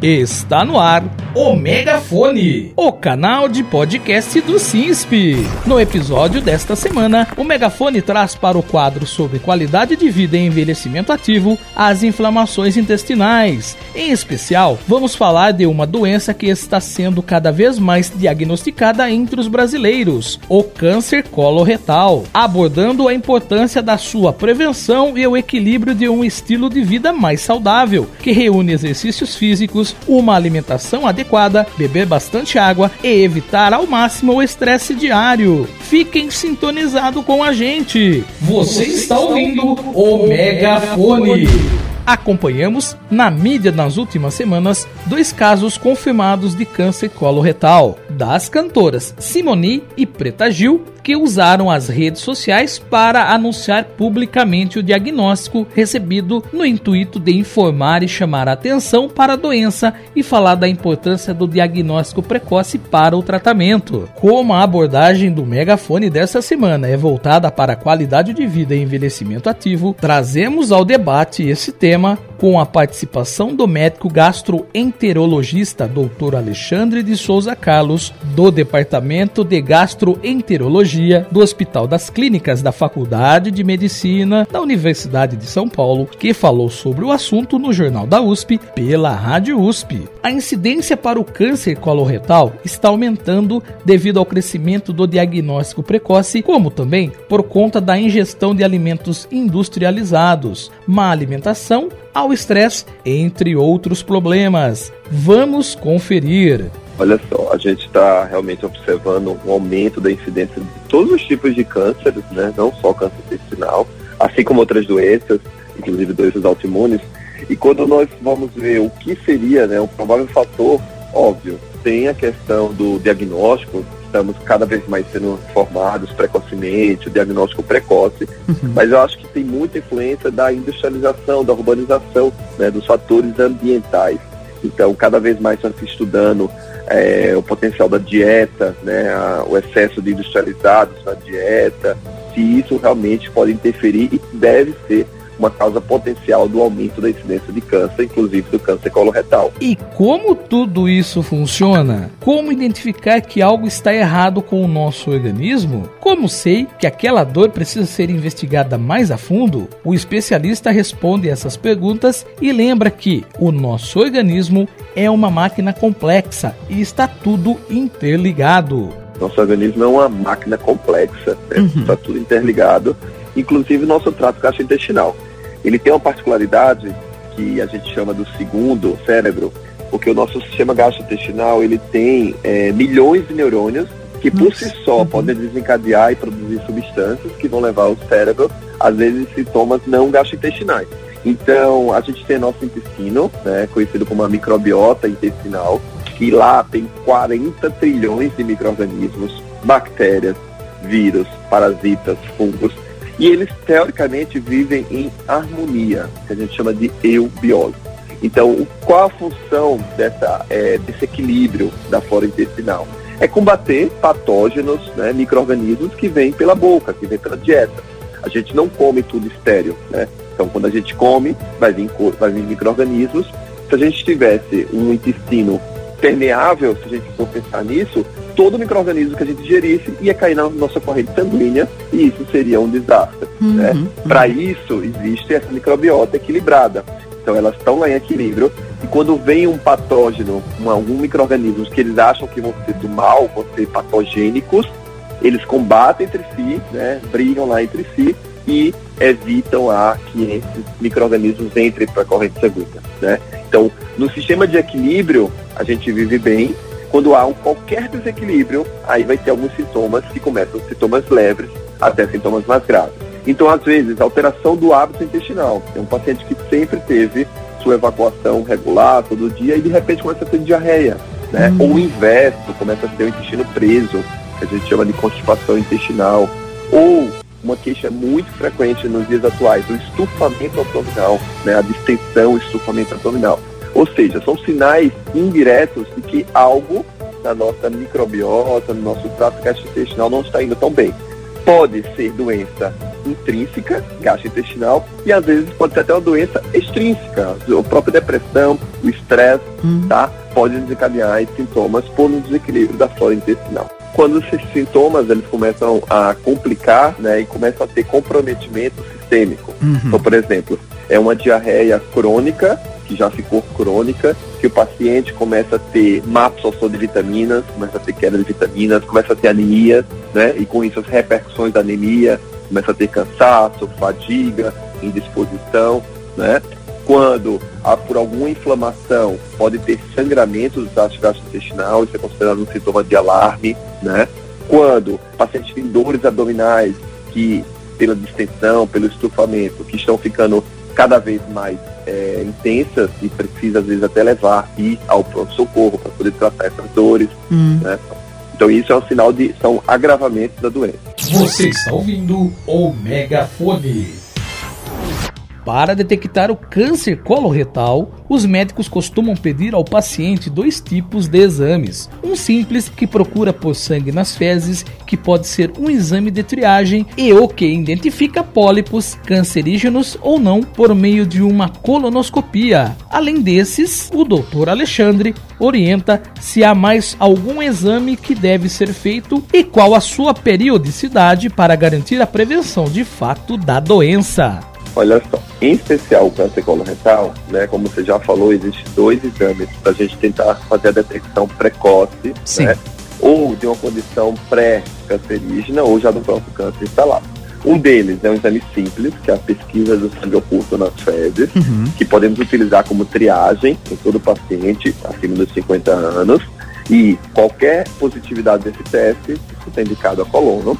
Está no ar o Megafone, o canal de podcast do SINSP. No episódio desta semana, o Megafone traz para o quadro sobre qualidade de vida e envelhecimento ativo as inflamações intestinais. Em especial, vamos falar de uma doença que está sendo cada vez mais diagnosticada entre os brasileiros, o câncer coloretal, abordando a importância da sua prevenção e o equilíbrio de um estilo de vida mais saudável, que reúne exercícios físicos uma alimentação adequada, beber bastante água e evitar ao máximo o estresse diário. Fiquem sintonizados com a gente. Você está ouvindo o Megafone. Acompanhamos na mídia nas últimas semanas dois casos confirmados de câncer coloretal das cantoras Simone e Preta Gil que usaram as redes sociais para anunciar publicamente o diagnóstico recebido no intuito de informar e chamar a atenção para a doença e falar da importância do diagnóstico precoce para o tratamento. Como a abordagem do megafone dessa semana é voltada para a qualidade de vida e envelhecimento ativo, trazemos ao debate esse tema tema com a participação do médico gastroenterologista Dr. Alexandre de Souza Carlos, do Departamento de Gastroenterologia do Hospital das Clínicas da Faculdade de Medicina da Universidade de São Paulo, que falou sobre o assunto no Jornal da USP pela Rádio USP. A incidência para o câncer coloretal está aumentando devido ao crescimento do diagnóstico precoce, como também por conta da ingestão de alimentos industrializados, má alimentação ao estresse, entre outros problemas. Vamos conferir. Olha só, a gente está realmente observando um aumento da incidência de todos os tipos de cânceres, né? não só câncer intestinal, assim como outras doenças, inclusive doenças autoimunes. E quando nós vamos ver o que seria né, um provável fator, óbvio, tem a questão do diagnóstico, estamos cada vez mais sendo formados precocemente, o diagnóstico precoce, uhum. mas eu acho que tem muita influência da industrialização, da urbanização, né, dos fatores ambientais. Então, cada vez mais se estudando é, o potencial da dieta, né, a, o excesso de industrializados na dieta, se isso realmente pode interferir e deve ser uma causa potencial do aumento da incidência de câncer, inclusive do câncer coloretal. E como tudo isso funciona? Como identificar que algo está errado com o nosso organismo? Como sei que aquela dor precisa ser investigada mais a fundo? O especialista responde essas perguntas e lembra que o nosso organismo é uma máquina complexa e está tudo interligado. Nosso organismo é uma máquina complexa, né? uhum. está tudo interligado, inclusive nosso trato gastrointestinal. Ele tem uma particularidade que a gente chama do segundo cérebro, porque o nosso sistema gastrointestinal ele tem é, milhões de neurônios que por si só uhum. podem desencadear e produzir substâncias que vão levar o cérebro, às vezes, sintomas não gastrointestinais. Então, a gente tem nosso intestino, né, conhecido como a microbiota intestinal, que lá tem 40 trilhões de micro-organismos, bactérias, vírus, parasitas, fungos, e eles, teoricamente, vivem em harmonia, que a gente chama de eubiose. Então, qual a função dessa, é, desse equilíbrio da flora intestinal? É combater patógenos, né, micro-organismos que vêm pela boca, que vêm pela dieta. A gente não come tudo estéreo, né? Então, quando a gente come, vai vir, vai vir micro-organismos. Se a gente tivesse um intestino permeável, se a gente for pensar nisso, todo microorganismo que a gente gerisse ia cair na nossa corrente sanguínea e isso seria um desastre. Uhum, né? Uhum. Para isso, existe essa microbiota equilibrada. Então, elas estão lá em equilíbrio e quando vem um patógeno, um, algum microorganismo que eles acham que vão ser do mal, vão ser patogênicos, eles combatem entre si, né? brigam lá entre si e evitam a que esses micro-organismos entrem para a corrente sanguínea. Né? Então, no sistema de equilíbrio, a gente vive bem, quando há um qualquer desequilíbrio, aí vai ter alguns sintomas que começam sintomas leves até sintomas mais graves. Então, às vezes, alteração do hábito intestinal. É um paciente que sempre teve sua evacuação regular todo dia e de repente começa a ter diarreia, né? Hum. Ou o inverso, começa a ter o intestino preso, que a gente chama de constipação intestinal. Ou uma queixa muito frequente nos dias atuais, o estufamento abdominal, né? A distensão, o estufamento abdominal. Ou seja, são sinais indiretos de que algo na nossa microbiota, no nosso trato gastrointestinal não está indo tão bem. Pode ser doença intrínseca, gastrointestinal, e às vezes pode ser até uma doença extrínseca, a própria depressão, o estresse, hum. tá? Pode desencadear sintomas por um desequilíbrio da flora intestinal quando esses sintomas eles começam a complicar, né, e começam a ter comprometimento sistêmico. Uhum. Então, por exemplo, é uma diarreia crônica que já ficou crônica, que o paciente começa a ter má absorção de vitaminas, começa a ter queda de vitaminas, começa a ter anemia, né? E com isso as repercussões da anemia, começa a ter cansaço, fadiga, indisposição, né? Quando há por alguma inflamação, pode ter sangramento do trato gastrointestinal, isso é considerado um sintoma de alarme, né? Quando o paciente tem dores abdominais que pela distensão, pelo estufamento, que estão ficando cada vez mais é, intensas e precisa às vezes até levar ir ao pronto-socorro para poder tratar essas dores. Hum. Né? Então isso é um sinal de são agravamentos da doença. Você está ouvindo o Megafone. Para detectar o câncer coloretal, os médicos costumam pedir ao paciente dois tipos de exames. Um simples, que procura por sangue nas fezes, que pode ser um exame de triagem, e o que identifica pólipos cancerígenos ou não por meio de uma colonoscopia. Além desses, o Dr. Alexandre orienta se há mais algum exame que deve ser feito e qual a sua periodicidade para garantir a prevenção de fato da doença. Olha só, em especial o câncer coloretal, né, como você já falou, existem dois exames para a gente tentar fazer a detecção precoce, Sim. né, ou de uma condição pré-cancerígena ou já do próprio câncer instalado. Um deles é um exame simples, que é a pesquisa do sangue oculto nas fezes, uhum. que podemos utilizar como triagem em todo paciente acima dos 50 anos. E qualquer positividade desse teste, isso está indicado a colono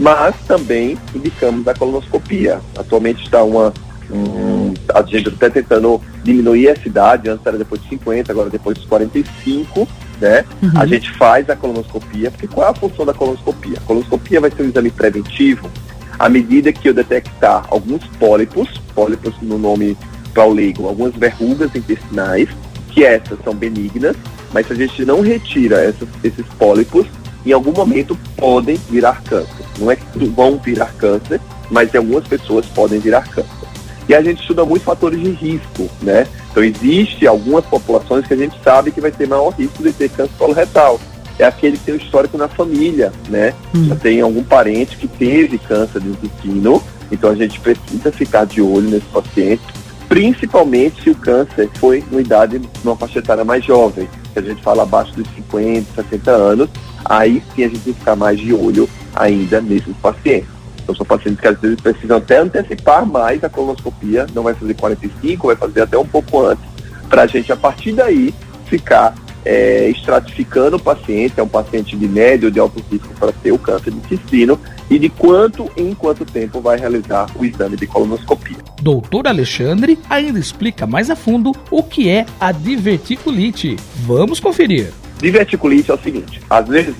mas também indicamos a colonoscopia. Atualmente está uma. Um, a gente está tentando diminuir essa idade, antes era depois de 50, agora depois dos 45, né? Uhum. A gente faz a colonoscopia, porque qual é a função da colonoscopia? A colonoscopia vai ser um exame preventivo à medida que eu detectar alguns pólipos, pólipos no nome para o leigo, algumas verrugas intestinais, que essas são benignas, mas se a gente não retira essas, esses pólipos, em algum momento podem virar câncer. Não é que vão virar câncer, mas algumas pessoas podem virar câncer. E a gente estuda muitos fatores de risco, né? Então existe algumas populações que a gente sabe que vai ter maior risco de ter câncer coloretal. É aquele que tem um histórico na família, né? Hum. Já tem algum parente que teve câncer do intestino, então a gente precisa ficar de olho nesse paciente, principalmente se o câncer foi numa idade, numa faixa etária mais jovem, que a gente fala abaixo dos 50, 60 anos, aí sim a gente tem que ficar mais de olho ainda nesses pacientes. Então são pacientes que às vezes precisam até antecipar mais a colonoscopia, não vai fazer 45, vai fazer até um pouco antes, para a gente a partir daí ficar é, estratificando o paciente, é um paciente de médio ou de alto risco para ter o câncer de intestino e de quanto em quanto tempo vai realizar o exame de colonoscopia. Doutor Alexandre ainda explica mais a fundo o que é a diverticulite. Vamos conferir. Diverticulite é o seguinte: às vezes,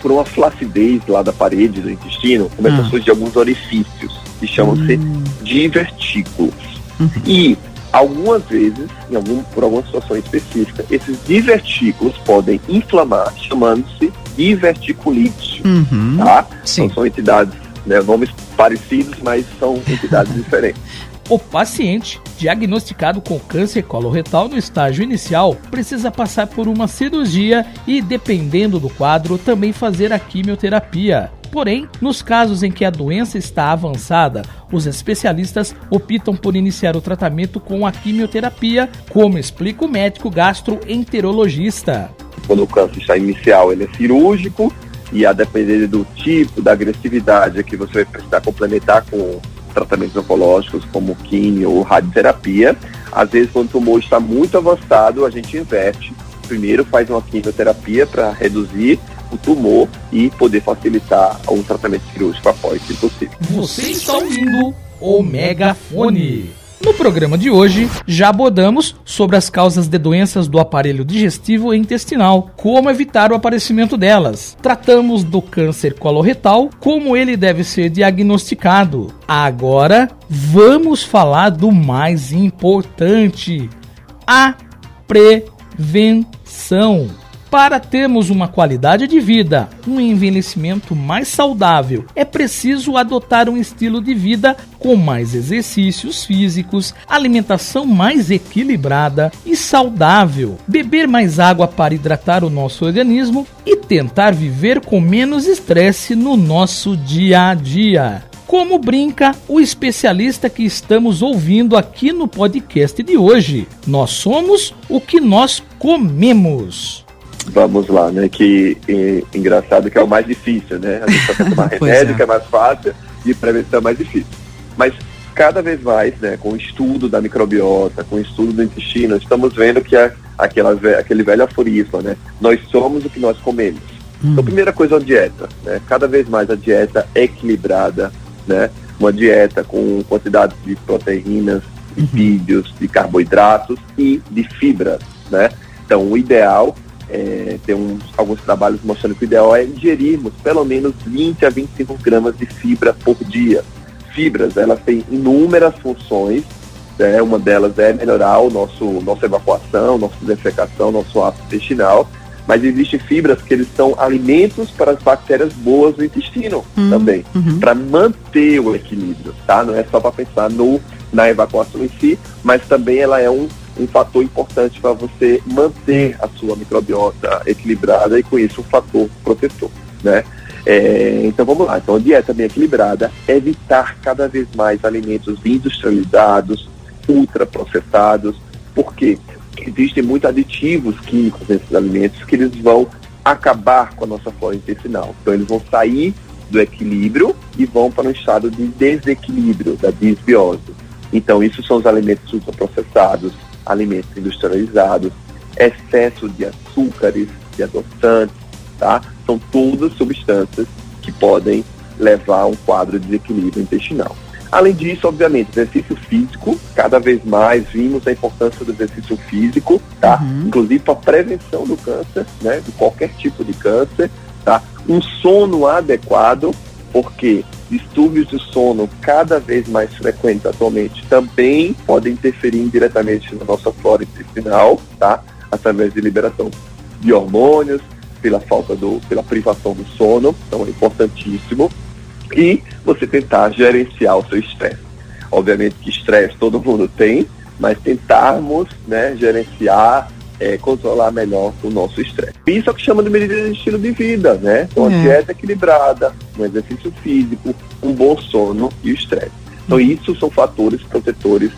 por uma flacidez lá da parede do intestino, começam a ah. surgir alguns orifícios que chamam-se hum. divertículos. Uhum. E algumas vezes, em algum, por alguma situação específica, esses divertículos podem inflamar, chamando-se diverticulite. Uhum. Tá? Então são entidades, né, nomes parecidos, mas são entidades diferentes. O paciente, diagnosticado com câncer coloretal no estágio inicial, precisa passar por uma cirurgia e, dependendo do quadro, também fazer a quimioterapia. Porém, nos casos em que a doença está avançada, os especialistas optam por iniciar o tratamento com a quimioterapia, como explica o médico gastroenterologista. Quando o câncer está inicial, ele é cirúrgico e a depender do tipo, da agressividade que você vai precisar complementar com tratamentos oncológicos como quimio ou radioterapia. Às vezes, quando o tumor está muito avançado, a gente inverte. Primeiro faz uma quimioterapia para reduzir o tumor e poder facilitar o tratamento cirúrgico após, se possível. Você está ouvindo o Megafone. No programa de hoje, já abordamos sobre as causas de doenças do aparelho digestivo e intestinal, como evitar o aparecimento delas. Tratamos do câncer coloretal, como ele deve ser diagnosticado. Agora, vamos falar do mais importante: a prevenção. Para termos uma qualidade de vida, um envelhecimento mais saudável, é preciso adotar um estilo de vida com mais exercícios físicos, alimentação mais equilibrada e saudável, beber mais água para hidratar o nosso organismo e tentar viver com menos estresse no nosso dia a dia. Como brinca o especialista que estamos ouvindo aqui no podcast de hoje. Nós somos o que nós comemos vamos lá, né? Que e, engraçado que é o mais difícil, né? A gente só tomar remédio, é. que é mais fácil, e prevenção é mais difícil. Mas cada vez mais, né, com o estudo da microbiota, com o estudo do intestino, estamos vendo que a, aquela, aquele velho aforismo, né? Nós somos o que nós comemos. Hum. Então, primeira coisa é a dieta, né? Cada vez mais a dieta é equilibrada, né? Uma dieta com quantidade de proteínas, uhum. lipídios, uhum. de carboidratos e de fibras, né? Então, o ideal é, tem uns, alguns trabalhos mostrando que o ideal é ingerirmos pelo menos 20 a 25 gramas de fibra por dia. Fibras, elas têm inúmeras funções, né? uma delas é melhorar o nosso nossa evacuação, nossa defecação, nosso ácido intestinal, mas existem fibras que eles são alimentos para as bactérias boas do intestino uhum, também, uhum. para manter o equilíbrio, tá? Não é só para pensar no na evacuação em si, mas também ela é um um fator importante para você manter a sua microbiota equilibrada e com isso um fator protetor, né? É, então vamos lá, então dieta bem equilibrada, evitar cada vez mais alimentos industrializados, ultraprocessados, porque existem muitos aditivos químicos nesses alimentos que eles vão acabar com a nossa flora intestinal. Então eles vão sair do equilíbrio e vão para um estado de desequilíbrio, da disbiose. Então, isso são os alimentos ultraprocessados, alimentos industrializados, excesso de açúcares, de adoçantes, tá? São todas substâncias que podem levar a um quadro de desequilíbrio intestinal. Além disso, obviamente, exercício físico, cada vez mais vimos a importância do exercício físico, tá? Uhum. Inclusive para prevenção do câncer, né? De qualquer tipo de câncer, tá? Um sono adequado, porque distúrbios de sono cada vez mais frequentes atualmente também podem interferir indiretamente na nossa flora intestinal, tá? Através de liberação de hormônios, pela falta do, pela privação do sono, então é importantíssimo. E você tentar gerenciar o seu estresse. Obviamente que estresse todo mundo tem, mas tentarmos né, gerenciar é, controlar melhor o nosso estresse. Isso é o que chama de medida de estilo de vida, né? Então, é. dieta equilibrada, um exercício físico, um bom sono e o estresse. Então, isso são fatores protetores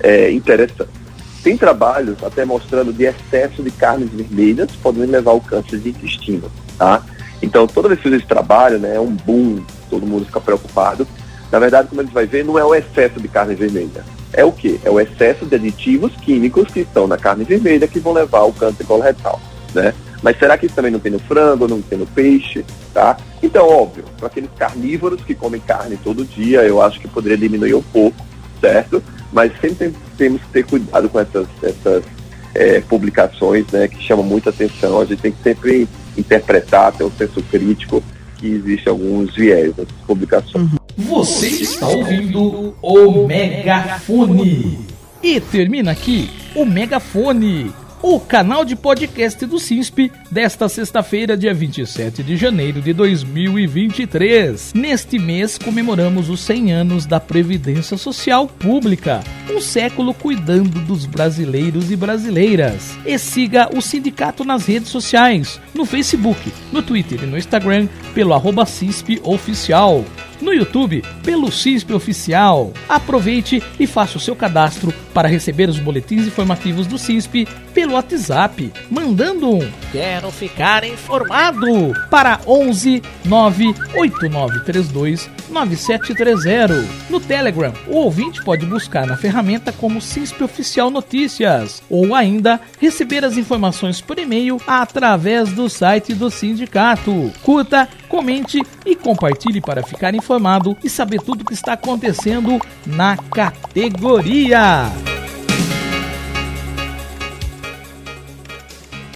é, interessantes. Tem trabalhos até mostrando de excesso de carnes vermelhas podendo levar ao câncer de intestino, tá? Então, toda vez que esse trabalho, né, é um boom, todo mundo fica preocupado. Na verdade, como a gente vai ver, não é o excesso de carne vermelha é o que? É o excesso de aditivos químicos que estão na carne vermelha que vão levar ao câncer coloretal, né? Mas será que isso também não tem no frango, não tem no peixe, tá? Então, óbvio, para aqueles carnívoros que comem carne todo dia, eu acho que poderia diminuir um pouco, certo? Mas sempre temos que ter cuidado com essas, essas é, publicações, né, que chamam muita atenção. A gente tem que sempre interpretar, ter um senso crítico, que existe alguns viés nessas publicações. Uhum. Você está ouvindo o Megafone. E termina aqui o Megafone, o canal de podcast do SINSP desta sexta-feira, dia 27 de janeiro de 2023. Neste mês comemoramos os 100 anos da Previdência Social Pública, um século cuidando dos brasileiros e brasileiras. E siga o sindicato nas redes sociais, no Facebook, no Twitter e no Instagram pelo arroba CISP Oficial no YouTube pelo CISP Oficial. Aproveite e faça o seu cadastro para receber os boletins informativos do CISP pelo WhatsApp, mandando um Quero ficar informado para 11 98932 9730. No Telegram, o ouvinte pode buscar na ferramenta como CISP Oficial Notícias ou ainda receber as informações por e-mail através do site do sindicato. Curta, comente e compartilhe para ficar informado e saber tudo o que está acontecendo na categoria.